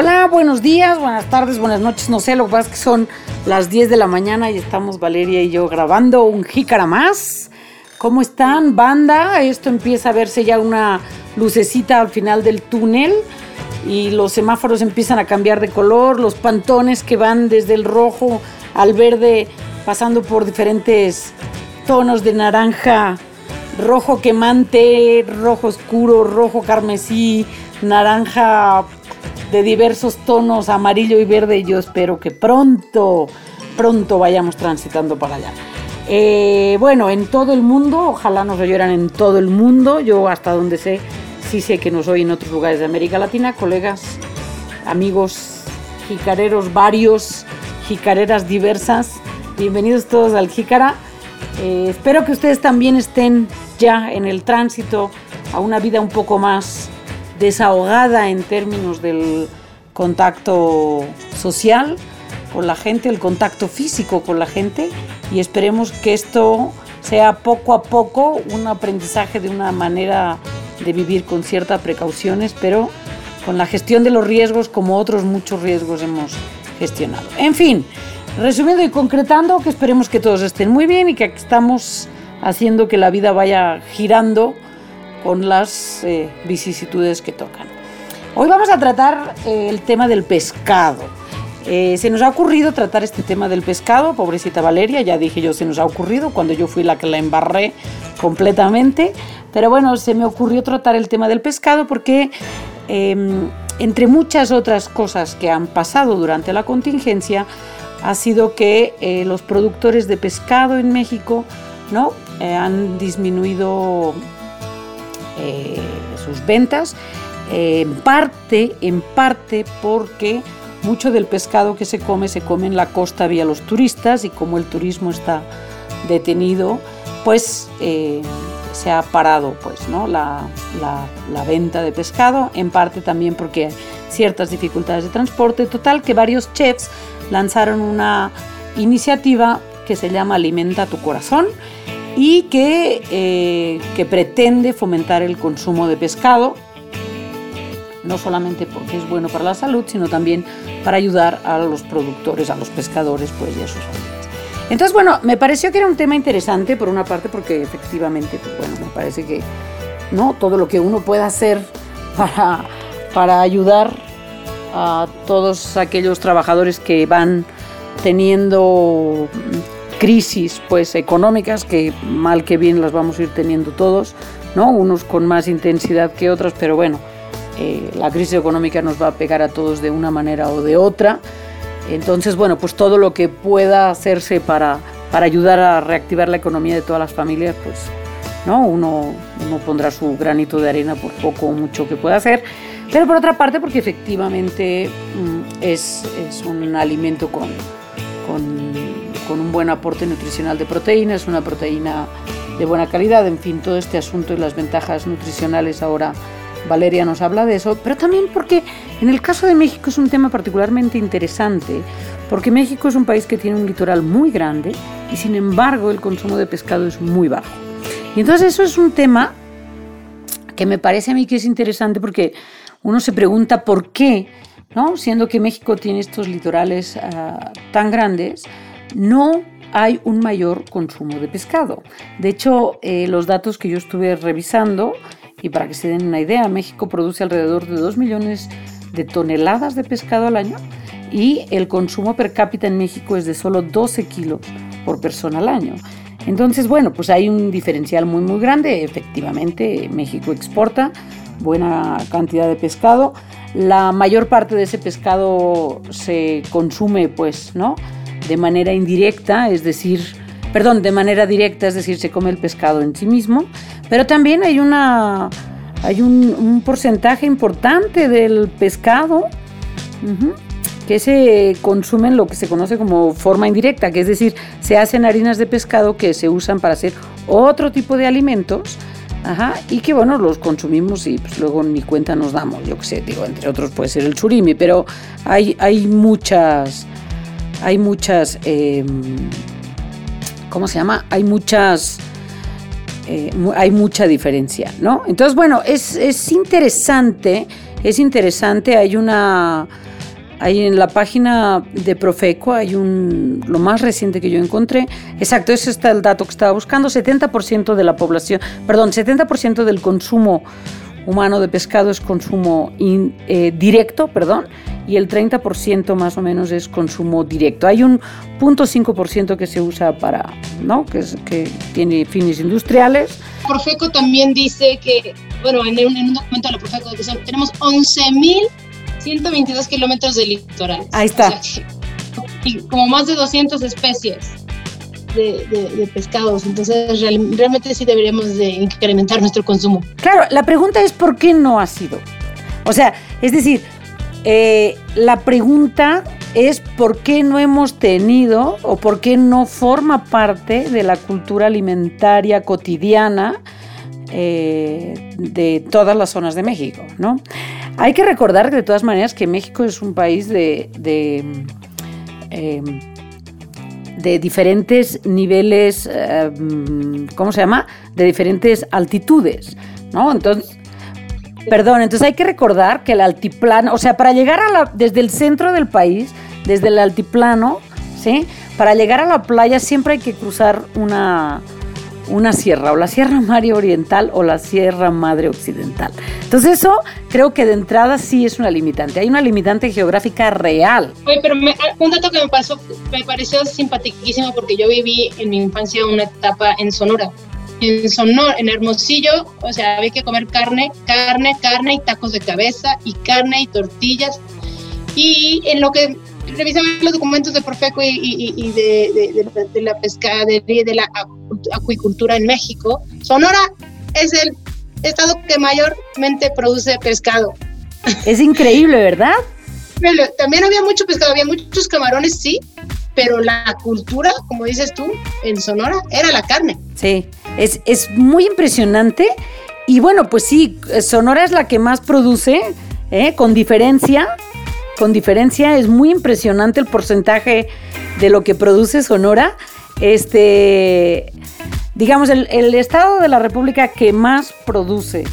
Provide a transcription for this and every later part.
Hola, buenos días, buenas tardes, buenas noches, no sé, lo que pasa es que son las 10 de la mañana y estamos Valeria y yo grabando un jícara más. ¿Cómo están, banda? Esto empieza a verse ya una lucecita al final del túnel y los semáforos empiezan a cambiar de color, los pantones que van desde el rojo al verde pasando por diferentes tonos de naranja, rojo quemante, rojo oscuro, rojo carmesí, naranja de diversos tonos, amarillo y verde. Yo espero que pronto, pronto vayamos transitando para allá. Eh, bueno, en todo el mundo, ojalá nos oyeran en todo el mundo. Yo hasta donde sé, sí sé que nos oyen en otros lugares de América Latina, colegas, amigos, jicareros varios, jicareras diversas. Bienvenidos todos al Jícara. Eh, espero que ustedes también estén ya en el tránsito a una vida un poco más desahogada en términos del contacto social con la gente, el contacto físico con la gente y esperemos que esto sea poco a poco un aprendizaje de una manera de vivir con ciertas precauciones, pero con la gestión de los riesgos como otros muchos riesgos hemos gestionado. En fin, resumiendo y concretando, que esperemos que todos estén muy bien y que estamos haciendo que la vida vaya girando con las eh, vicisitudes que tocan. Hoy vamos a tratar eh, el tema del pescado. Eh, se nos ha ocurrido tratar este tema del pescado, pobrecita Valeria, ya dije yo, se nos ha ocurrido cuando yo fui la que la embarré completamente, pero bueno, se me ocurrió tratar el tema del pescado porque em, entre muchas otras cosas que han pasado durante la contingencia, ha sido que los productores de pescado en México ¿no? han disminuido eh, sus ventas, eh, en parte, en parte porque mucho del pescado que se come se come en la costa vía los turistas y como el turismo está detenido, pues eh, se ha parado pues, ¿no? La, la, venta de pescado, en parte también porque hay ciertas dificultades de transporte. Total, que varios chefs lanzaron una iniciativa que se llama Alimenta tu corazón y que, eh, que pretende fomentar el consumo de pescado, no solamente porque es bueno para la salud, sino también para ayudar a los productores, a los pescadores pues, y a sus familias. Entonces, bueno, me pareció que era un tema interesante, por una parte, porque efectivamente, pues bueno, me parece que ¿no? todo lo que uno pueda hacer para, para ayudar a todos aquellos trabajadores que van teniendo crisis pues económicas que mal que bien las vamos a ir teniendo todos, ¿no? Unos con más intensidad que otros, pero bueno, eh, la crisis económica nos va a pegar a todos de una manera o de otra. Entonces, bueno, pues todo lo que pueda hacerse para, para ayudar a reactivar la economía de todas las familias, pues ¿no? Uno, uno pondrá su granito de arena por poco o mucho que pueda hacer. Pero por otra parte, porque efectivamente mm, es, es un alimento con, con con un buen aporte nutricional de proteínas, una proteína de buena calidad, en fin, todo este asunto y las ventajas nutricionales ahora Valeria nos habla de eso, pero también porque en el caso de México es un tema particularmente interesante, porque México es un país que tiene un litoral muy grande y sin embargo el consumo de pescado es muy bajo. Y entonces eso es un tema que me parece a mí que es interesante porque uno se pregunta por qué, ¿no? siendo que México tiene estos litorales ah, tan grandes, no hay un mayor consumo de pescado. De hecho, eh, los datos que yo estuve revisando, y para que se den una idea, México produce alrededor de 2 millones de toneladas de pescado al año y el consumo per cápita en México es de solo 12 kilos por persona al año. Entonces, bueno, pues hay un diferencial muy, muy grande. Efectivamente, México exporta buena cantidad de pescado. La mayor parte de ese pescado se consume, pues, ¿no? De manera indirecta, es decir, perdón, de manera directa, es decir, se come el pescado en sí mismo, pero también hay una hay un, porcentaje importante del pescado que se consume en lo que se conoce como forma indirecta, que es decir, se hacen harinas de pescado que se usan para hacer otro tipo de alimentos. y que bueno, los consumimos y pues luego ni cuenta nos damos, yo qué sé, digo, entre otros puede ser el surimi, pero hay, hay muchas, hay muchas, em, ¿cómo se llama? Hay muchas, eh, hay mucha diferencia, ¿no? Entonces, bueno, es, interesante, es interesante, hay una, Ahí en la página de Profeco hay un, lo más reciente que yo encontré, exacto, ese está el dato que estaba buscando, 70% de la población, perdón, 70% del consumo humano de pescado es consumo eh, directo, perdón, y el 30% más o menos es consumo directo. Hay un 0.5% que se usa para, ¿no? Que, que tiene fines industriales. Profeco también dice que, bueno, en un, en un documento de la Profeco que tenemos 11.122 kilómetros de litoral. Ahí está. y como más de 200 especies. De, pescados. Entonces, realmente sí deberíamos de incrementar nuestro consumo. Claro, la pregunta es ¿por qué no ha sido? O sea, es decir, eh, la pregunta es por qué no hemos tenido o por qué no forma parte de la cultura alimentaria cotidiana eh, de todas las zonas de México, ¿no? Hay que recordar de todas maneras que México es un país de, de, em, diferentes niveles, em, ¿cómo se llama? De diferentes altitudes, ¿no? Entonces, Perdón, entonces hay que recordar que el altiplano, o sea, para llegar a la, desde el centro del país, desde el altiplano, ¿sí? Para llegar a la playa siempre hay que cruzar una, una sierra, o la Sierra Madre Oriental o la Sierra Madre Occidental. Entonces eso creo que de entrada sí es una limitante. Hay una limitante geográfica real. Oye, pero un dato que me pasó, me pareció simpaticísimo porque yo viví en mi infancia una etapa en Sonora en Sonora, en Hermosillo, o sea, había que comer carne, carne, carne y tacos de cabeza y carne y tortillas. Y en lo que revisaba los documentos de Profeco y, de, la pescadería de la acuicultura en México, Sonora es el estado que mayormente produce pescado. Es increíble, ¿verdad? También había mucho pescado, había muchos camarones, sí, pero la cultura, como dices tú, en Sonora, era la carne. Sí, es, es muy impresionante. Y bueno, pues sí, Sonora es la que más produce, ¿eh? con diferencia. Con diferencia, es muy impresionante el porcentaje de lo que produce Sonora. Este, digamos, el, estado de la República que más produce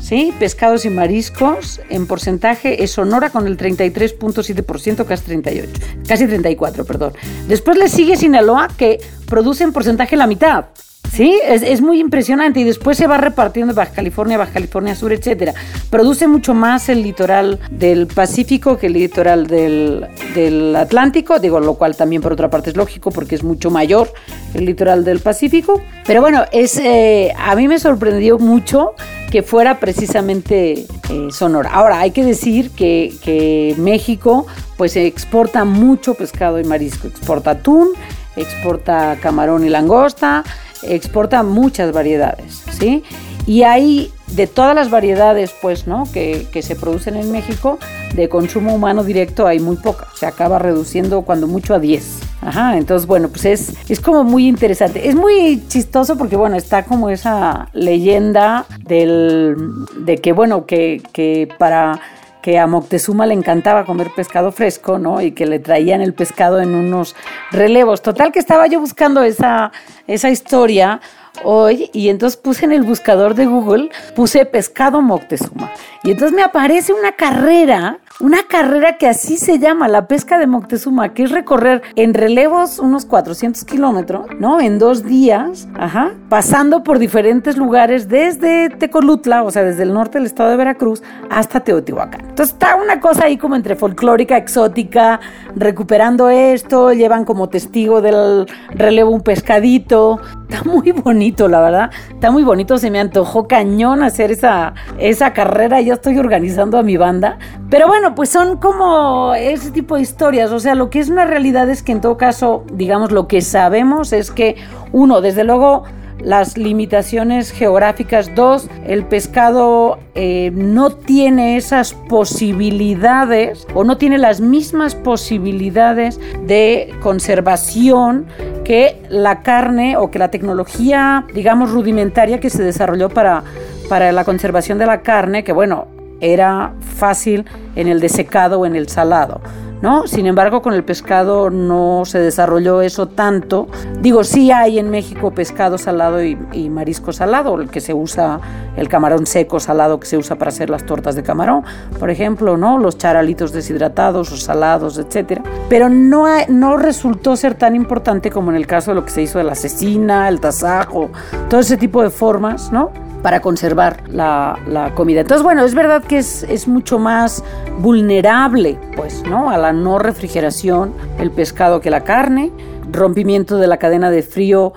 ¿sí? Pescados y mariscos en porcentaje es Sonora con el 33.7%, casi 38, casi 34, perdón. Después le sigue Sinaloa que produce en porcentaje la mitad. Sí, es, muy impresionante y después se va repartiendo Baja California, Baja California Sur, etcétera. Produce mucho más el litoral del Pacífico que el litoral del, Atlántico, digo, lo cual también por otra parte es lógico porque es mucho mayor el litoral del Pacífico. Pero bueno, eh, a mí me sorprendió mucho que fuera precisamente eh, Sonora. Ahora, hay que decir que, que México pues exporta mucho pescado y marisco, exporta atún, exporta camarón y langosta, exporta muchas variedades, ¿sí? Y hay de todas las variedades, pues, ¿no? Que, se producen en México, de consumo humano directo hay muy poca. Se acaba reduciendo cuando mucho a 10. Ajá, entonces, bueno, pues es, es como muy interesante. Es muy chistoso porque, bueno, está como esa leyenda del, de que, bueno, que, que para que a Moctezuma le encantaba comer pescado fresco, ¿no? Y que le traían el pescado en unos relevos. Total que estaba yo buscando esa, esa historia hoy y entonces puse en el buscador de Google, puse pescado Moctezuma. Y entonces me aparece una carrera una carrera que así se llama, la pesca de Moctezuma, que es recorrer en relevos unos 400 kilómetros, ¿no? En dos días, ajá, pasando por diferentes lugares desde Tecolutla, o sea, desde el norte del estado de Veracruz, hasta Teotihuacán. Entonces está una cosa ahí como entre folclórica, exótica, recuperando esto, llevan como testigo del relevo un pescadito. Muy bonito, la verdad. Está muy bonito, se me antojó cañón hacer esa, esa carrera. Yo estoy organizando a mi banda. Pero bueno, pues son como ese tipo de historias. O sea, lo que es una realidad es que en todo caso, digamos, lo que sabemos es que, uno, desde luego, las limitaciones geográficas. Dos, el pescado eh, no tiene esas posibilidades o no tiene las mismas posibilidades de conservación que la carne o que la tecnología, digamos, rudimentaria que se desarrolló para, para la conservación de la carne, que bueno, era fácil en el desecado o en el salado. ¿no? Sin embargo, con el pescado no se desarrolló eso tanto. Digo, sí hay en México pescado salado y, marisco salado, el que se usa, el camarón seco salado que se usa para hacer las tortas de camarón, por ejemplo, ¿no? Los charalitos deshidratados o salados, etcétera. Pero no, no resultó ser tan importante como en el caso de lo que se hizo de la cecina, el tasajo, todo ese tipo de formas, ¿no? Para conservar la, comida. Entonces, bueno, es verdad que es, es, mucho más vulnerable, pues, ¿no? A la no refrigeración el pescado que la carne. Rompimiento de la cadena de frío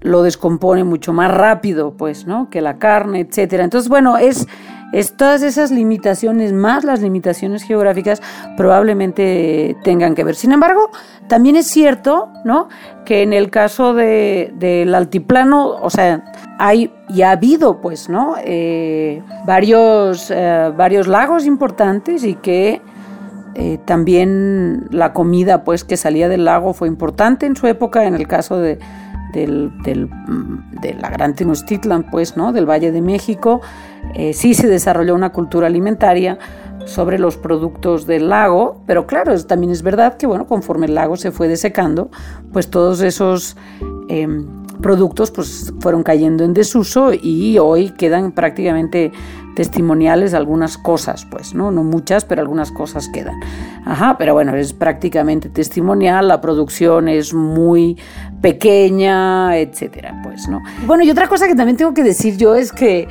lo descompone mucho más rápido, pues, ¿no? Que la carne, etcétera. Entonces, bueno, es, es todas esas limitaciones, más las limitaciones geográficas, probablemente tengan que ver. Sin embargo, también es cierto, ¿no? Que en el caso de, del altiplano, o sea, hay y ha habido, pues, ¿no? Eh, varios, eh, varios lagos importantes y que eh, también la comida, pues, que salía del lago fue importante en su época, en el caso de, del, de la Gran Tenochtitlan, pues, ¿no? Del Valle de México, sí se desarrolló una cultura alimentaria sobre los productos del lago, pero claro, también es verdad que, bueno, conforme el lago se fue desecando, pues todos esos em, productos pues fueron cayendo en desuso y hoy quedan prácticamente testimoniales algunas cosas, pues, ¿no? No muchas, pero algunas cosas quedan. Ajá, pero bueno, es prácticamente testimonial, la producción es muy pequeña, etcétera, pues, ¿no? Bueno, y otra cosa que también tengo que decir yo es que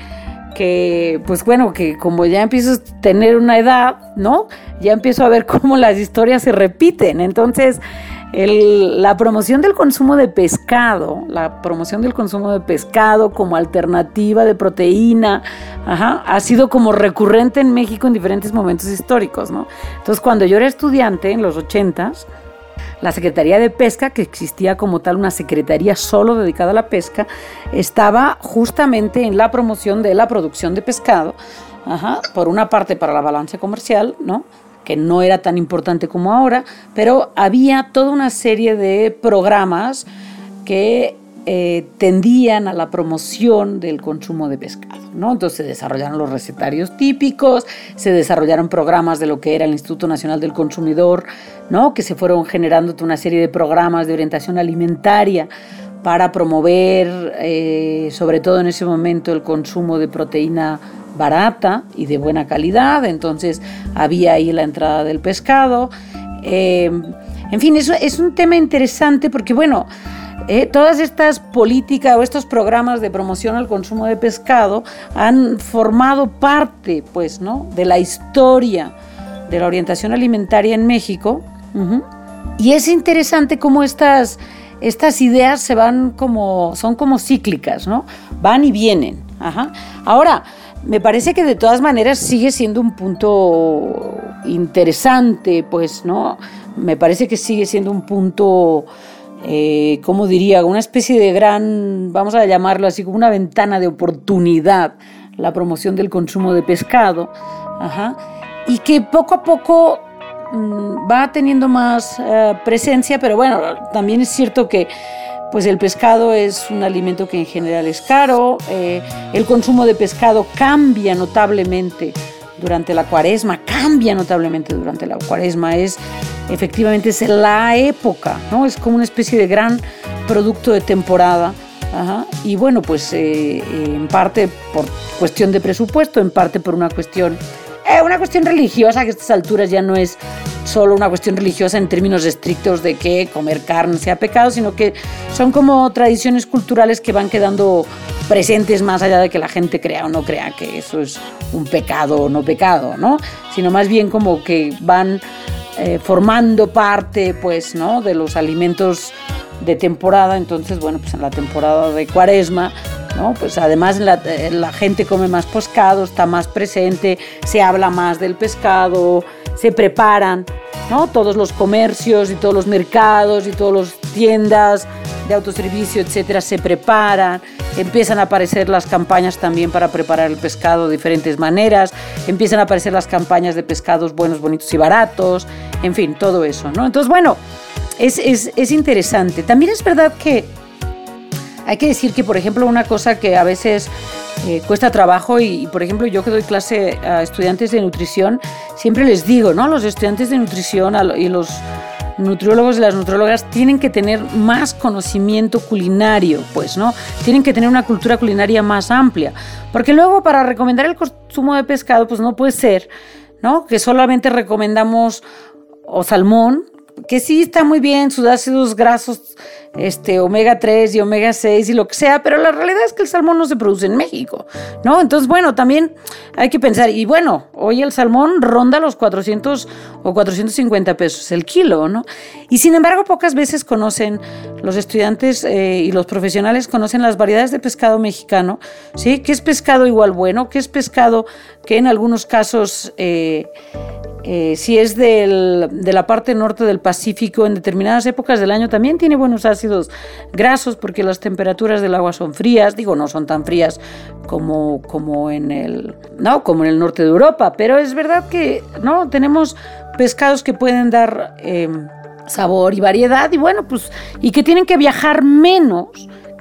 que pues bueno, que como ya empiezo a tener una edad, ¿no? Ya empiezo a ver cómo las historias se repiten. Entonces, la promoción del consumo de pescado, la promoción del consumo de pescado como alternativa de proteína, ha sido como recurrente en México en diferentes momentos históricos, ¿no? Entonces, cuando yo era estudiante en los ochentas, la Secretaría de Pesca, que existía como tal una secretaría solo dedicada a la pesca, estaba justamente en la promoción de la producción de pescado, por una parte para la balanza comercial, ¿no? Que no era tan importante como ahora, pero había toda una serie de programas que eh, tendían a la promoción del consumo de pescado. ¿no? Entonces se desarrollaron los recetarios típicos, se desarrollaron programas de lo que era el Instituto Nacional del Consumidor, ¿no? que se fueron generando toda una serie de programas de orientación alimentaria para promover, eh, sobre todo en ese momento, el consumo de proteína barata y de buena calidad, entonces había ahí la entrada del pescado. Eh, en fin, eso es un tema interesante porque, bueno, eh, todas estas políticas o estos programas de promoción al consumo de pescado han formado parte, pues, ¿no? de la historia de la orientación alimentaria en México. Y es interesante cómo estas, estas ideas se van como, son como cíclicas, ¿no? Van y vienen. Ahora, me parece que de todas maneras sigue siendo un punto interesante, pues, ¿no? Me parece que sigue siendo un punto, eh, ¿cómo diría? Una especie de gran, vamos a llamarlo así, como una ventana de oportunidad, la promoción del consumo de pescado, ajá, y que poco a poco mm, va teniendo más eh, presencia, pero bueno, también es cierto que pues el pescado es un alimento que en general es caro, eh, el consumo de pescado cambia notablemente durante la cuaresma, cambia notablemente durante la cuaresma, es efectivamente es la época, ¿no? Es como una especie de gran producto de temporada. Y bueno, pues eh, en parte por cuestión de presupuesto, en parte por una cuestión eh, una cuestión religiosa que a estas alturas ya no es solo una cuestión religiosa en términos estrictos de que comer carne sea pecado, sino que son como tradiciones culturales que van quedando presentes más allá de que la gente crea o no crea que eso es un pecado o no pecado, ¿no? Sino más bien como que van eh, formando parte, pues, ¿no? De los alimentos de temporada. Entonces, bueno, pues en la temporada de cuaresma pues además eh, la, gente come más pescado, está más presente, se habla más del pescado, se preparan, ¿no? Todos los comercios y todos los mercados y todas las tiendas de autoservicio, etcétera, se preparan, empiezan a aparecer las campañas también para preparar el pescado de diferentes maneras, empiezan a aparecer las campañas de pescados buenos, bonitos y baratos, en fin, todo eso, ¿no? Entonces, bueno, es, es interesante. También es verdad que hay que decir que, por ejemplo, una cosa que a veces eh, cuesta trabajo y, por ejemplo, yo que doy clase a estudiantes de nutrición, siempre les digo, ¿no? Los estudiantes de nutrición y los nutriólogos y las nutrólogas tienen que tener más conocimiento culinario, pues, ¿no? Tienen que tener una cultura culinaria más amplia, porque luego para recomendar el consumo de pescado, pues no puede ser, ¿no? Que solamente recomendamos o salmón, que sí está muy bien, sus ácidos grasos, este, omega 3 y omega 6 y lo que sea, pero la realidad es que el salmón no se produce en México, ¿no? Entonces, bueno, también hay que pensar, y bueno, hoy el salmón ronda los 400 o 450 pesos el kilo, ¿no? Y sin embargo, pocas veces conocen los estudiantes eh, y los profesionales conocen las variedades de pescado mexicano, ¿sí? ¿Qué es pescado igual bueno? ¿Qué es pescado que en algunos casos... Eh, eh, si es de la parte norte del Pacífico, en determinadas épocas del año también tiene buenos ácidos grasos porque las temperaturas del agua son frías, digo, no son tan frías como, en, el, no, como en el norte de Europa, pero es verdad que no tenemos pescados que pueden dar em, sabor y variedad y bueno, pues, y que tienen que viajar menos,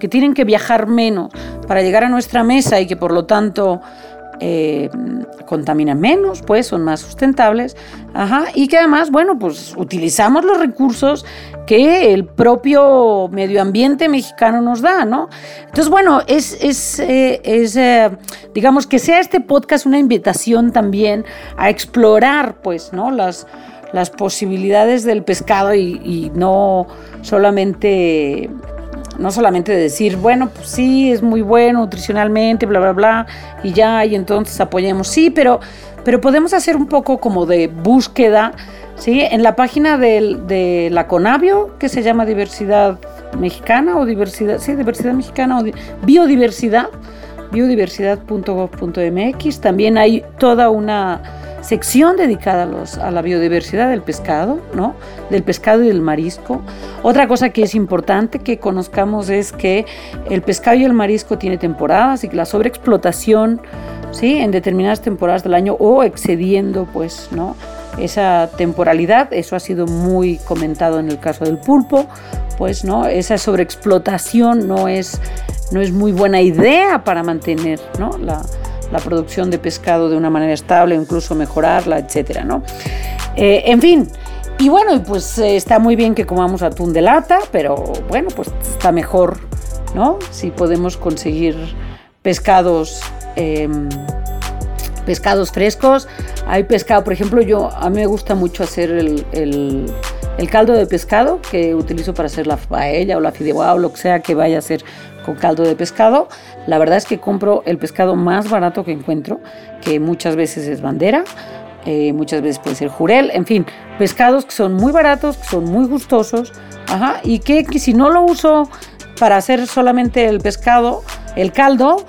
que tienen que viajar menos para llegar a nuestra mesa y que por lo tanto eh, contaminan menos, pues son más sustentables, y que además, bueno, pues utilizamos los recursos que el propio medio ambiente mexicano nos da, ¿no? Entonces, bueno, es, es, eh, eh, digamos, que sea este podcast una invitación también a explorar, pues, ¿no? Las, posibilidades del pescado y no solamente no solamente decir, bueno, pues sí, es muy bueno nutricionalmente, bla, bla, bla, y ya, y entonces apoyemos, sí, pero, pero podemos hacer un poco como de búsqueda, ¿sí? En la página de la Conavio, que se llama Diversidad Mexicana o Diversidad, sí, Diversidad Mexicana o Biodiversidad, biodiversidad.gov.mx, también hay toda una sección dedicada a, los, a la biodiversidad del pescado, ¿no? Del pescado y del marisco. Otra cosa que es importante que conozcamos es que el pescado y el marisco tiene temporadas y que la sobreexplotación, ¿sí? En determinadas temporadas del año o excediendo, pues, ¿no? Esa temporalidad, eso ha sido muy comentado en el caso del pulpo, pues, ¿no? Esa sobreexplotación no es, no es muy buena idea para mantener, ¿no? La, la producción de pescado de una manera estable, incluso mejorarla, etcétera, ¿no? Eh, en fin, y bueno, pues eh, está muy bien que comamos atún de lata, pero bueno, pues está mejor, ¿no? Si podemos conseguir pescados, em, pescados frescos. Hay pescado, por ejemplo, yo a mí me gusta mucho hacer el, el caldo de pescado que utilizo para hacer la paella o la fideuá o lo que sea que vaya a hacer con caldo de pescado. La verdad es que compro el pescado más barato que encuentro, que muchas veces es bandera, eh, muchas veces puede ser jurel, en fin, pescados que son muy baratos, que son muy gustosos, ajá, y que, si no lo uso para hacer solamente el pescado, el caldo,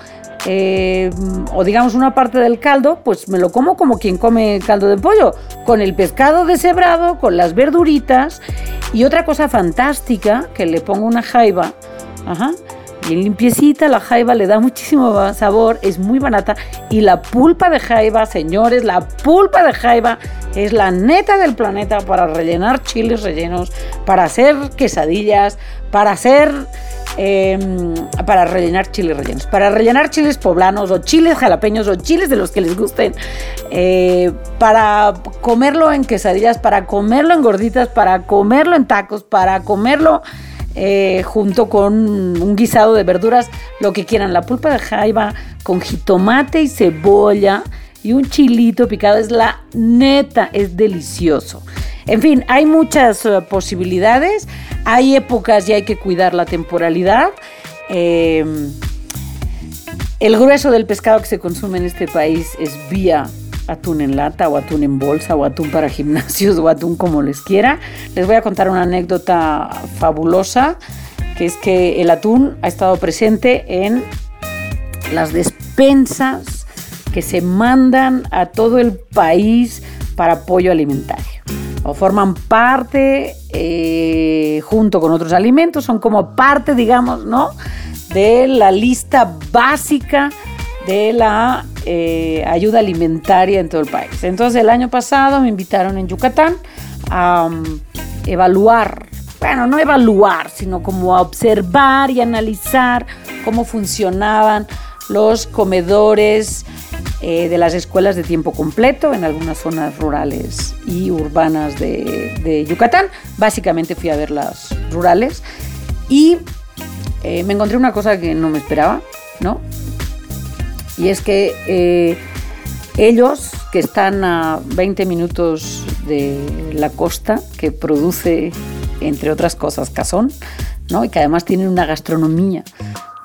eh, o digamos una parte del caldo, pues me lo como como quien come caldo de pollo, con el pescado deshebrado, con las verduritas y otra cosa fantástica que le pongo una jaiba, ajá, bien limpiecita, la jaiba le da muchísimo sabor, es muy barata y la pulpa de jaiba, señores, la pulpa de jaiba es la neta del planeta para rellenar chiles rellenos, para hacer quesadillas, para hacer em, para rellenar chiles rellenos, para rellenar chiles poblanos o chiles jalapeños o chiles de los que les gusten, eh, para comerlo en quesadillas, para comerlo en gorditas, para comerlo en tacos, para comerlo eh, junto con un guisado de verduras, lo que quieran. La pulpa de jaiba con jitomate y cebolla y un chilito picado es la neta, es delicioso. En fin, hay muchas eh, posibilidades, hay épocas y hay que cuidar la temporalidad. Em, el grueso del pescado que se consume en este país es vía atún en lata o atún en bolsa o atún para gimnasios o atún como les quiera. Les voy a contar una anécdota fabulosa, que es que el atún ha estado presente en las despensas que se mandan a todo el país para apoyo alimentario. O forman parte, eh, junto con otros alimentos, son como parte, digamos, ¿no? De la lista básica de la eh, ayuda alimentaria en todo el país. Entonces el año pasado me invitaron en Yucatán a um, evaluar, bueno, no evaluar, sino como a observar y analizar cómo funcionaban los comedores eh, de las escuelas de tiempo completo en algunas zonas rurales y urbanas de, Yucatán. Básicamente fui a ver las rurales y eh, me encontré una cosa que no me esperaba, ¿no? Y es que eh, ellos, que están a 20 minutos de la costa, que produce, entre otras cosas, cazón, ¿no? y que además tienen una gastronomía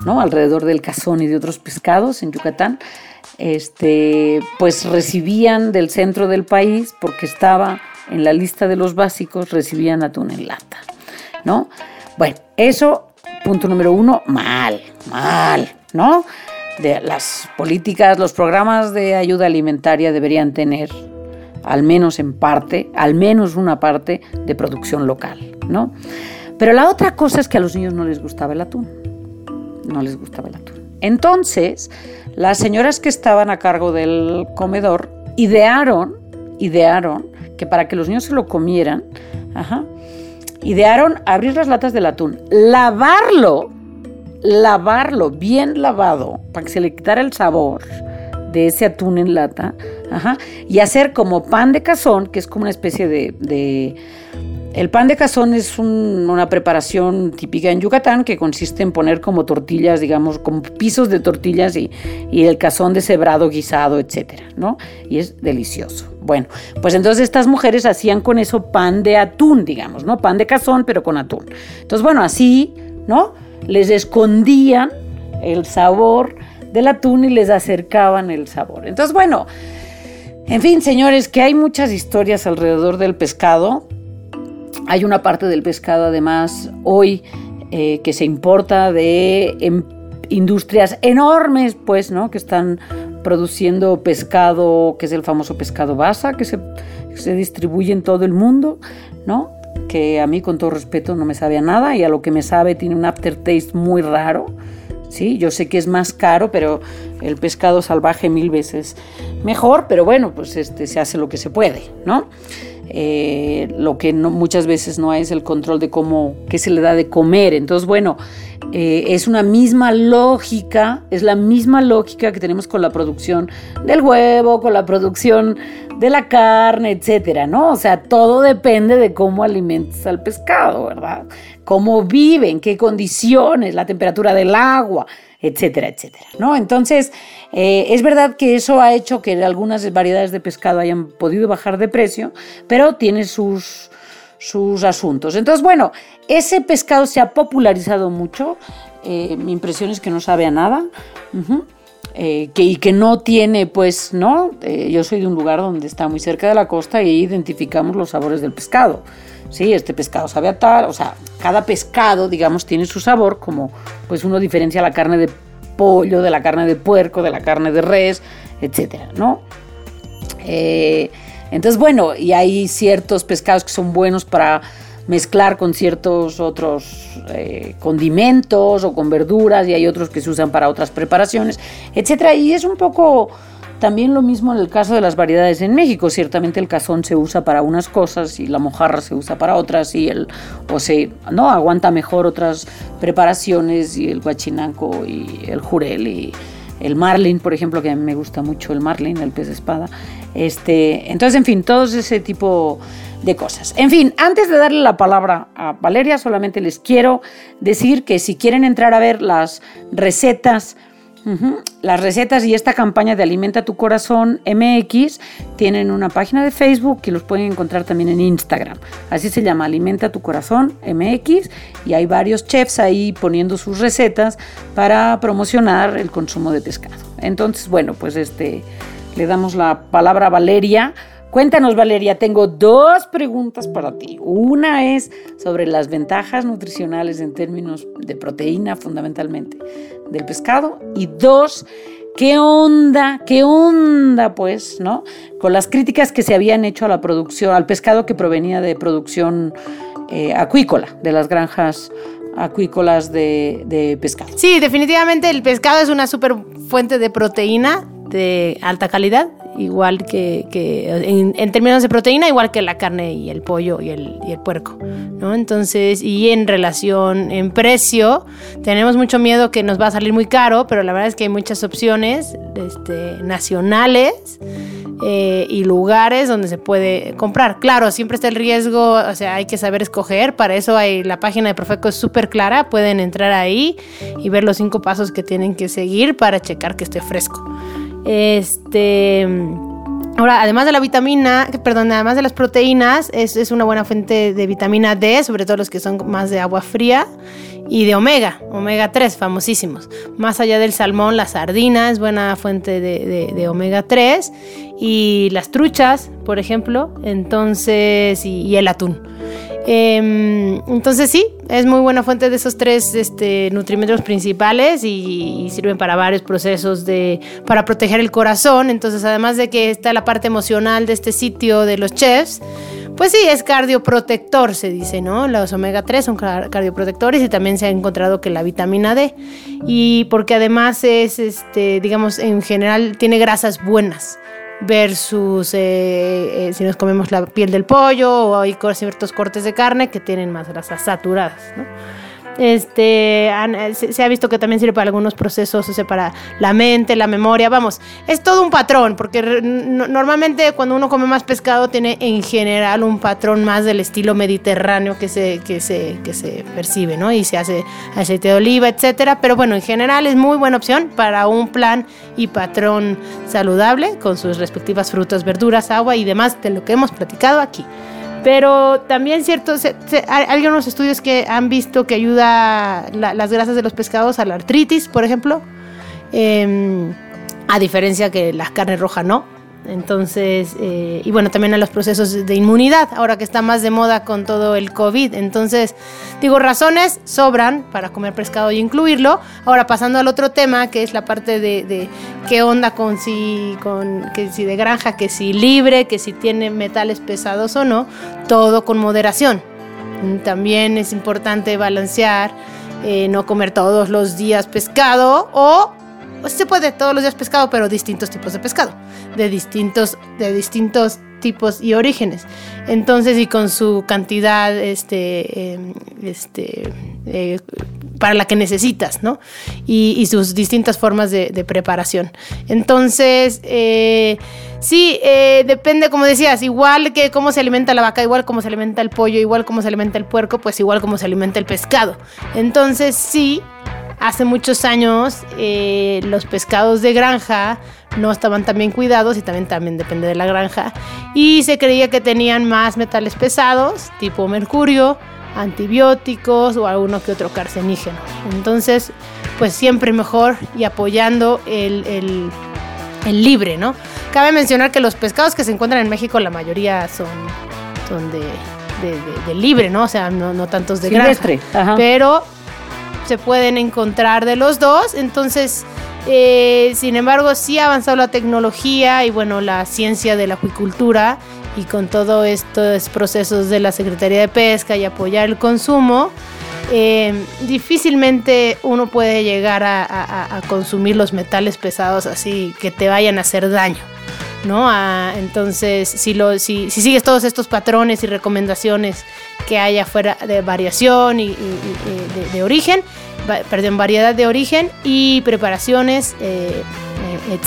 ¿no? alrededor del cazón y de otros pescados en Yucatán, este, pues recibían del centro del país, porque estaba en la lista de los básicos, recibían atún en lata. ¿no? Bueno, eso, punto número uno, mal, mal, ¿no? Las políticas, los programas de ayuda alimentaria deberían tener, al menos en parte, al menos una parte de producción local, ¿no? Pero la otra cosa es que a los niños no les gustaba el atún, no les gustaba el atún. Entonces, las señoras que estaban a cargo del comedor idearon, idearon que para que los niños se lo comieran, idearon abrir las latas del atún, lavarlo lavarlo bien lavado para que se le quitara el sabor de ese atún en lata, y hacer como pan de cazón, que es como una especie de... el pan de cazón es una preparación típica en Yucatán que consiste en poner como tortillas, digamos, como pisos de tortillas y, y el cazón deshebrado, guisado, etcétera, ¿no? Y es delicioso. Bueno, pues entonces estas mujeres hacían con eso pan de atún, digamos, ¿no? Pan de cazón, pero con atún. Entonces, bueno, así, ¿no? Les escondían el sabor del atún y les acercaban el sabor. Entonces, bueno, en fin, señores, que hay muchas historias alrededor del pescado. Hay una parte del pescado, además, hoy eh, que se importa de em, industrias enormes, pues, ¿no? Que están produciendo pescado, que es el famoso pescado basa, que se, que se distribuye en todo el mundo, ¿no? Que a mí con todo respeto no me sabe a nada y a lo que me sabe tiene un aftertaste muy raro. Sí, yo sé que es más caro, pero el pescado salvaje mil veces mejor, pero bueno, pues este, se hace lo que se puede, ¿no? Eh, lo que muchas veces no hay es el control de cómo, qué se le da de comer. Entonces, bueno, eh, es una misma lógica, es la misma lógica que tenemos con la producción del huevo, con la producción de la carne, etcétera, ¿no? O sea, todo depende de cómo alimentes al pescado, ¿verdad? Cómo vive, en qué condiciones, la temperatura del agua, etcétera, etcétera, ¿no? Entonces, eh, es verdad que eso ha hecho que algunas variedades de pescado hayan podido bajar de precio, pero tiene sus, sus asuntos. Entonces, bueno, ese pescado se ha popularizado mucho. Eh, mi impresión es que no sabe a nada. Eh, que, y que no tiene, pues, ¿no? Yo soy de un lugar donde está muy cerca de la costa y identificamos los sabores del pescado. Sí, este pescado sabe a tal, o sea, cada pescado, digamos, tiene su sabor, como pues uno diferencia la carne de pollo, de la carne de puerco, de la carne de res, etcétera, ¿no? entonces, bueno, y hay ciertos pescados que son buenos para mezclar con ciertos otros eh, condimentos o con verduras y hay otros que se usan para otras preparaciones, etcétera. Y es un poco también lo mismo en el caso de las variedades en México. Ciertamente el cazón se usa para unas cosas y la mojarra se usa para otras y el o se no aguanta mejor otras preparaciones y el guachinanco y el jurel y el marlin, por ejemplo, que a mí me gusta mucho el marlin, el pez de espada. Este, entonces, en fin, todos ese tipo de cosas. En fin, antes de darle la palabra a Valeria, solamente les quiero decir que si quieren entrar a ver las recetas, las recetas y esta campaña de Alimenta tu Corazón MX, tienen una página de Facebook que los pueden encontrar también en Instagram. Así se llama Alimenta tu Corazón MX y hay varios chefs ahí poniendo sus recetas para promocionar el consumo de pescado. Entonces, bueno, pues este le damos la palabra a Valeria Cuéntanos, Valeria, tengo dos preguntas para ti. Una es sobre las ventajas nutricionales en términos de proteína, fundamentalmente, del pescado. Y dos, ¿qué onda? ¿Qué onda, pues, no? Con las críticas que se habían hecho a la producción, al pescado que provenía de producción eh, acuícola, de las granjas acuícolas de, de pescado. Sí, definitivamente el pescado es una súper fuente de proteína de alta calidad igual que, en, términos de proteína, igual que la carne y el pollo y el, y el puerco, ¿no? Entonces, y en relación, en precio, tenemos mucho miedo que nos va a salir muy caro, pero la verdad es que hay muchas opciones este, nacionales eh, y lugares donde se puede comprar. Claro, siempre está el riesgo, o sea, hay que saber escoger, para eso hay la página de Profeco es súper clara, pueden entrar ahí y ver los cinco pasos que tienen que seguir para checar que esté fresco. Este. Ahora, además de la vitamina, perdón, además de las proteínas, es, una buena fuente de vitamina D, sobre todo los que son más de agua fría, y de omega, omega 3, famosísimos. Más allá del salmón, la sardina es buena fuente de, de, omega 3, y las truchas, por ejemplo, entonces, y el atún. Em, entonces sí, es muy buena fuente de esos tres este, nutrimentos principales y, sirven para varios procesos de, para proteger el corazón. Entonces además de que está la parte emocional de este sitio de los chefs, pues sí, es cardioprotector, se dice, ¿no? Los omega 3 son cardioprotectores y también se ha encontrado que la vitamina D. Y porque además es, este, digamos, en general tiene grasas buenas versus eh, eh, si nos comemos la piel del pollo o hay ciertos cortes de carne que tienen más grasas saturadas, ¿no? Este, eh, se, ha visto que también sirve para algunos procesos, o sea, para la mente, la memoria, vamos, es todo un patrón, porque normalmente cuando uno come más pescado tiene en general un patrón más del estilo mediterráneo que se, que se, que se percibe, ¿no? Y se hace aceite de oliva, etcétera, pero bueno, en general es muy buena opción para un plan y patrón saludable con sus respectivas frutas, verduras, agua y demás de lo que hemos platicado aquí. Pero también cierto, hay unos estudios que han visto que ayuda las grasas de los pescados a la artritis, por ejemplo, em, a diferencia que la carne roja no. Entonces, eh, y bueno, también a los procesos de inmunidad, ahora que está más de moda con todo el COVID. Entonces, digo, razones sobran para comer pescado y incluirlo. Ahora, pasando al otro tema, que es la parte de, qué onda con si, con, que si de granja, que si libre, que si tiene metales pesados o no, todo con moderación. También es importante balancear, eh, no comer todos los días pescado o se puede todos los días pescado, pero distintos tipos de pescado, de distintos, de distintos tipos y orígenes. Entonces, y con su cantidad, este, em, este, eh, para la que necesitas, ¿no? Y, sus distintas formas de, preparación. Entonces, eh, sí, eh, depende, como decías, igual que cómo se alimenta la vaca, igual como se alimenta el pollo, igual como se alimenta el puerco, pues igual como se alimenta el pescado. Entonces, sí, hace muchos años eh, los pescados de granja no estaban tan bien cuidados y también, también depende de la granja. Y se creía que tenían más metales pesados, tipo mercurio, antibióticos o alguno que otro carcenígeno. Entonces, pues siempre mejor y apoyando el, libre, ¿no? Cabe mencionar que los pescados que se encuentran en México, la mayoría son, son de, libre, ¿no? O sea, no, no tantos de Silvestre, granja. Pero se pueden encontrar de los dos. Entonces, eh, sin embargo, sí ha avanzado la tecnología y bueno, la ciencia de la acuicultura y con todos estos procesos de la Secretaría de Pesca y apoyar el consumo, eh, difícilmente uno puede llegar a, consumir los metales pesados así que te vayan a hacer daño. ¿No? entonces, si, lo, si, sigues todos estos patrones y recomendaciones que haya fuera de variación y, de, origen, perdón, variedad de origen y preparaciones, eh, eh.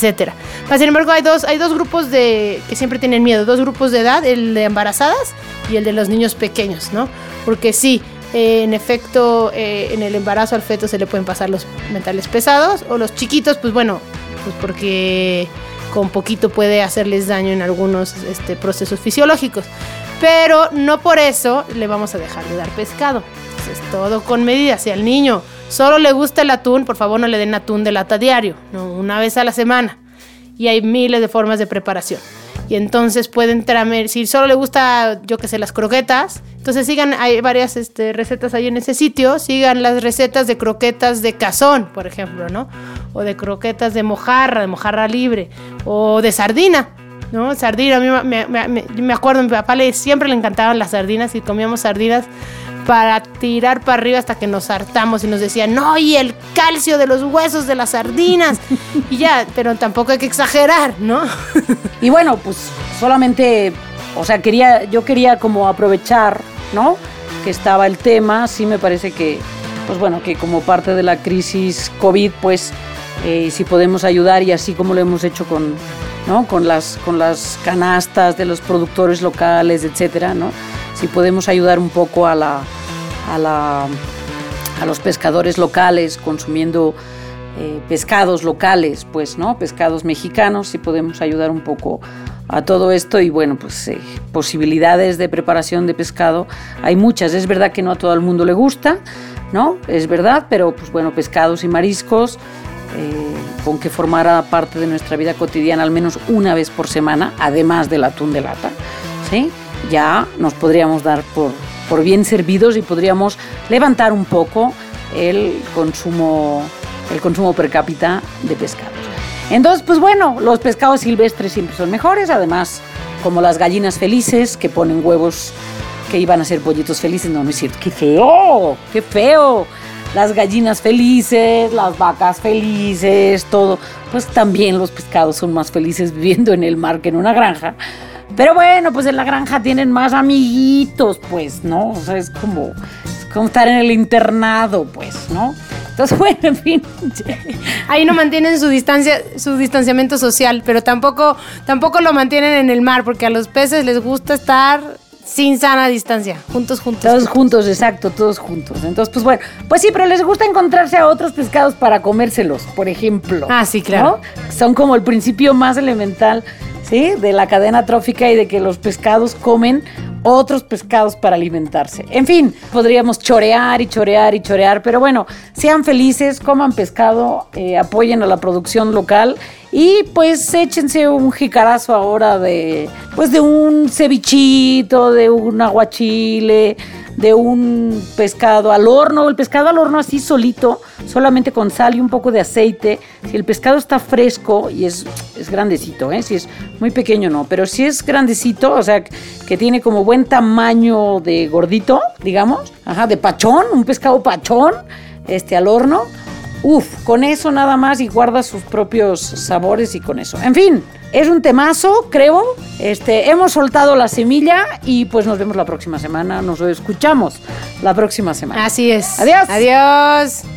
Sin embargo, hay dos, hay dos grupos de que siempre tienen miedo, dos grupos de edad, el de embarazadas y el de los niños pequeños, ¿no? Porque sí, eh, en efecto, en el embarazo al feto se le pueden pasar los metales pesados o los chiquitos, pues bueno, pues porque con poquito puede hacerles daño en algunos este, procesos fisiológicos. Pero no por eso le vamos a dejar de dar pescado. Es todo con medida. Si al niño solo le gusta el atún, por favor no le den atún de lata diario, no, una vez a la semana. Y hay miles de formas de preparación. Y entonces pueden traer, si solo le gusta, yo que sé, las croquetas, entonces sigan, hay varias este, recetas ahí en ese sitio, sigan las recetas de croquetas de cazón, por ejemplo, ¿no? O de croquetas de mojarra, de mojarra libre, o de sardina. ¿no? Sardina, a mí me, acuerdo, a mi papá le, siempre le encantaban las sardinas y comíamos sardinas para tirar para arriba hasta que nos hartamos y nos decían, no, y el calcio de los huesos de las sardinas. y ya, pero tampoco hay que exagerar, ¿no? y bueno, pues solamente, o sea, quería, yo quería como aprovechar, ¿no? Que estaba el tema, sí me parece que, pues bueno, que como parte de la crisis COVID, pues eh, si podemos ayudar y así como lo hemos hecho con, ¿no? con, las, con las canastas de los productores locales, etcétera, ¿no? Si podemos ayudar un poco a, la, a, la, a los pescadores locales consumiendo eh, pescados locales, pues, ¿no? Pescados mexicanos, si podemos ayudar un poco a todo esto y bueno, pues eh, posibilidades de preparación de pescado hay muchas. Es verdad que no a todo el mundo le gusta, ¿no? Es verdad, pero pues bueno, pescados y mariscos eh, con que formara parte de nuestra vida cotidiana al menos una vez por semana, además del atún de lata, ¿sí? Ya nos podríamos dar por, por bien servidos y podríamos levantar un poco el consumo, el consumo per cápita de pescados. Entonces, pues bueno, los pescados silvestres siempre son mejores, además, como las gallinas felices que ponen huevos que iban a ser pollitos felices, no, no es cierto, qué feo, qué feo. Las gallinas felices, las vacas felices, todo. Pues también los pescados son más felices viviendo en el mar que en una granja. Pero bueno, pues en la granja tienen más amiguitos, pues, ¿no? O sea, es como, es como estar en el internado, pues, ¿no? Entonces, bueno, en fin. Ahí no mantienen su distancia, su distanciamiento social, pero tampoco, tampoco lo mantienen en el mar, porque a los peces les gusta estar sin sana distancia, juntos, juntos. Todos juntos, exacto, todos juntos. Entonces, pues bueno, pues sí, pero les gusta encontrarse a otros pescados para comérselos, por ejemplo. Ah, sí, claro. Son como el principio más elemental De la cadena trófica y de que los pescados comen otros pescados para alimentarse. En fin, podríamos chorear y chorear y chorear, pero bueno, sean felices, coman pescado, eh, apoyen a la producción local y pues échense un jicarazo ahora de, pues de un cevichito, de un aguachile, de un pescado al horno, el pescado al horno así solito, solamente con sal y un poco de aceite. Si el pescado está fresco y es, es grandecito, ¿eh? si es muy pequeño no, pero si es grandecito, o sea, que tiene como buen tamaño de gordito, digamos, ajá, de pachón, un pescado pachón, este al horno. Uf, con eso nada más y guarda sus propios sabores y con eso. En fin, es un temazo, creo. Este, hemos soltado la semilla y pues nos vemos la próxima semana. Nos escuchamos la próxima semana. Así es. Adiós. Adiós.